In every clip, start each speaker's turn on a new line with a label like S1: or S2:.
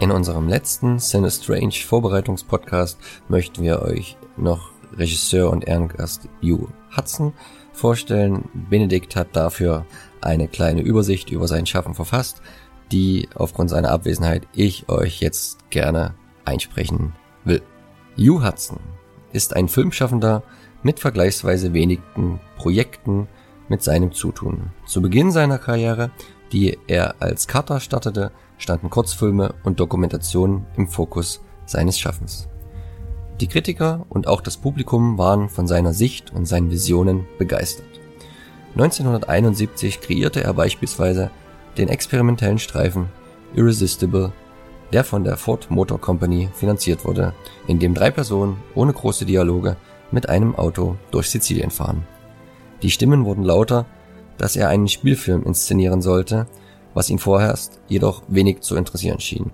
S1: In unserem letzten Cine Strange Vorbereitungspodcast möchten wir euch noch Regisseur und Ehrengast Hugh Hudson vorstellen. Benedikt hat dafür eine kleine Übersicht über sein Schaffen verfasst, die aufgrund seiner Abwesenheit ich euch jetzt gerne einsprechen will. Hugh Hudson ist ein Filmschaffender mit vergleichsweise wenigen Projekten mit seinem Zutun. Zu Beginn seiner Karriere, die er als Cutter startete, standen Kurzfilme und Dokumentationen im Fokus seines Schaffens. Die Kritiker und auch das Publikum waren von seiner Sicht und seinen Visionen begeistert. 1971 kreierte er beispielsweise den experimentellen Streifen Irresistible, der von der Ford Motor Company finanziert wurde, in dem drei Personen ohne große Dialoge mit einem Auto durch Sizilien fahren. Die Stimmen wurden lauter, dass er einen Spielfilm inszenieren sollte, was ihn vorerst jedoch wenig zu interessieren schien.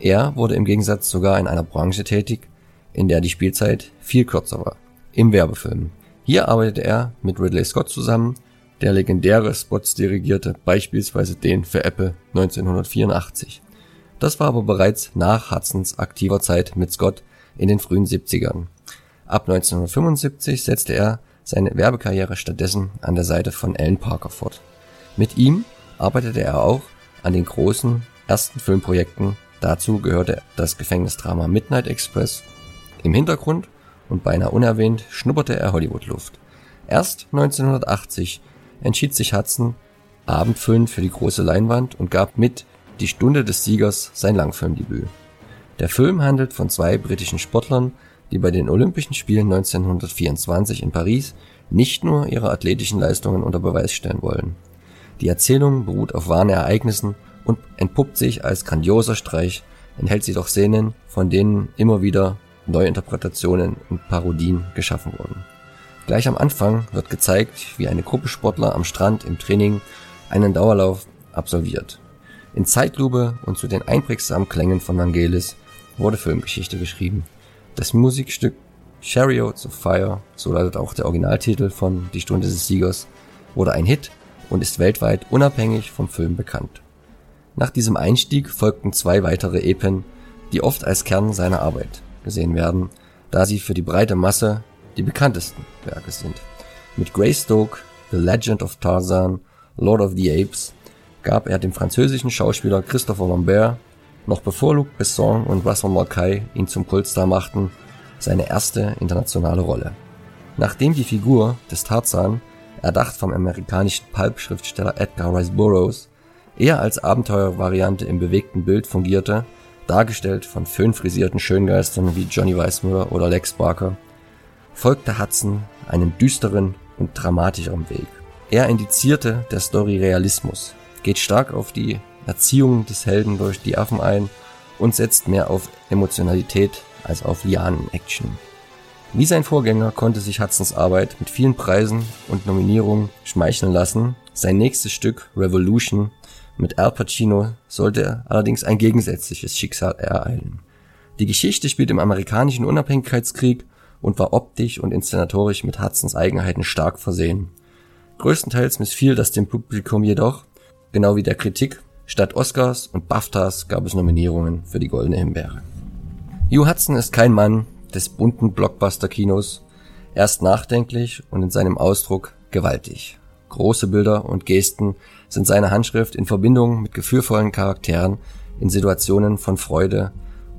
S1: Er wurde im Gegensatz sogar in einer Branche tätig, in der die Spielzeit viel kürzer war, im Werbefilm. Hier arbeitete er mit Ridley Scott zusammen, der legendäre Spots dirigierte, beispielsweise den für Apple 1984. Das war aber bereits nach Hudsons aktiver Zeit mit Scott in den frühen 70ern. Ab 1975 setzte er seine Werbekarriere stattdessen an der Seite von Alan Parker fort. Mit ihm arbeitete er auch an den großen ersten Filmprojekten. Dazu gehörte das Gefängnisdrama Midnight Express im Hintergrund und beinahe unerwähnt schnupperte er Hollywood-Luft. Erst 1980 entschied sich Hudson, Abendfilm für die große Leinwand und gab mit Die Stunde des Siegers sein Langfilmdebüt. Der Film handelt von zwei britischen Sportlern, die bei den Olympischen Spielen 1924 in Paris nicht nur ihre athletischen Leistungen unter Beweis stellen wollen. Die Erzählung beruht auf wahren Ereignissen und entpuppt sich als grandioser Streich, enthält sie doch Szenen, von denen immer wieder Neuinterpretationen und Parodien geschaffen wurden. Gleich am Anfang wird gezeigt, wie eine Gruppe Sportler am Strand im Training einen Dauerlauf absolviert. In Zeitlupe und zu den einprägsamen Klängen von Vangelis wurde Filmgeschichte geschrieben. Das Musikstück Chariots of Fire, so lautet auch der Originaltitel von Die Stunde des Siegers, wurde ein Hit und ist weltweit unabhängig vom Film bekannt. Nach diesem Einstieg folgten zwei weitere Epen, die oft als Kern seiner Arbeit gesehen werden, da sie für die breite Masse die bekanntesten Werke sind. Mit Greystoke, The Legend of Tarzan, Lord of the Apes gab er dem französischen Schauspieler Christopher Lambert, noch bevor Luc Besson und Russell Mulcahy ihn zum Kultstar machten, seine erste internationale Rolle. Nachdem die Figur des Tarzan, erdacht vom amerikanischen Pulp-Schriftsteller Edgar Rice Burroughs, eher als Abenteuervariante im bewegten Bild fungierte, dargestellt von föhnfrisierten Schöngeistern wie Johnny Weissmuller oder Lex Barker, folgte Hudson einen düsteren und dramatischeren Weg. Er indizierte der Story Realismus, geht stark auf die Erziehung des Helden durch die Affen ein und setzt mehr auf Emotionalität als auf Lianen-Action. Wie sein Vorgänger konnte sich Hudsons Arbeit mit vielen Preisen und Nominierungen schmeicheln lassen. Sein nächstes Stück Revolution mit Al Pacino sollte allerdings ein gegensätzliches Schicksal ereilen. Die Geschichte spielt im amerikanischen Unabhängigkeitskrieg und war optisch und inszenatorisch mit Hudsons Eigenheiten stark versehen. Größtenteils missfiel das dem Publikum jedoch, genau wie der Kritik. Statt Oscars und BAFTAs gab es Nominierungen für die Goldene Himbeere. Hugh Hudson ist kein Mann des bunten Blockbuster-Kinos. Er ist nachdenklich und in seinem Ausdruck gewaltig. Große Bilder und Gesten sind seine Handschrift in Verbindung mit gefühlvollen Charakteren in Situationen von Freude,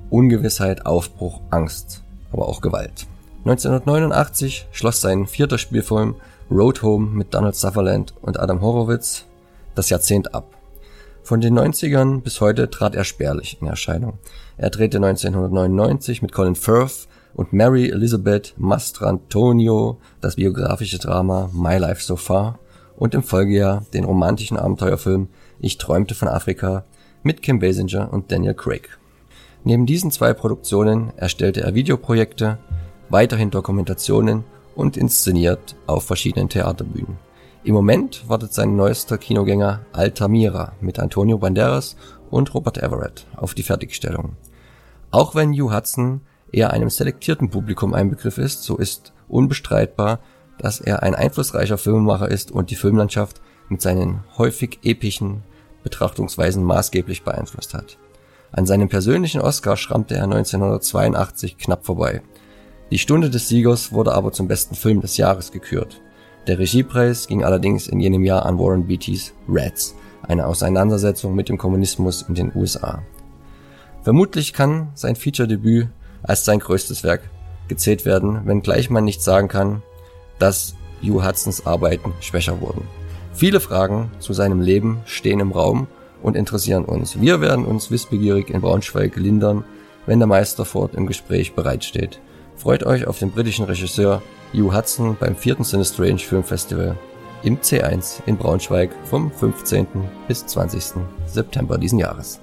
S1: Ungewissheit, Aufbruch, Angst, aber auch Gewalt. 1989 schloss sein vierter Spielfilm Road Home mit Donald Sutherland und Adam Horowitz das Jahrzehnt ab. Von den 90ern bis heute trat er spärlich in Erscheinung. Er drehte 1999 mit Colin Firth und Mary Elizabeth Mastrantonio das biografische Drama My Life So Far und im Folgejahr den romantischen Abenteuerfilm Ich träumte von Afrika mit Kim Basinger und Daniel Craig. Neben diesen zwei Produktionen erstellte er Videoprojekte, weiterhin Dokumentationen und inszeniert auf verschiedenen Theaterbühnen. Im Moment wartet sein neuester Kinogänger Altamira mit Antonio Banderas und Robert Everett auf die Fertigstellung. Auch wenn Hugh Hudson eher einem selektierten Publikum ein Begriff ist, so ist unbestreitbar, dass er ein einflussreicher Filmemacher ist und die Filmlandschaft mit seinen häufig epischen Betrachtungsweisen maßgeblich beeinflusst hat. An seinem persönlichen Oscar schrammte er 1982 knapp vorbei. Die Stunde des Siegers wurde aber zum besten Film des Jahres gekürt. Der Regiepreis ging allerdings in jenem Jahr an Warren Beatty's Rats, eine Auseinandersetzung mit dem Kommunismus in den USA. Vermutlich kann sein Feature-Debüt als sein größtes Werk gezählt werden, wenngleich man nicht sagen kann, dass Hugh Hudsons Arbeiten schwächer wurden. Viele Fragen zu seinem Leben stehen im Raum und interessieren uns. Wir werden uns wissbegierig in Braunschweig lindern, wenn der Meister Ford im Gespräch bereitsteht. Freut euch auf den britischen Regisseur Hugh Hudson beim vierten Sinistrange Film Festival im C1 in Braunschweig vom 15. bis 20. September diesen Jahres.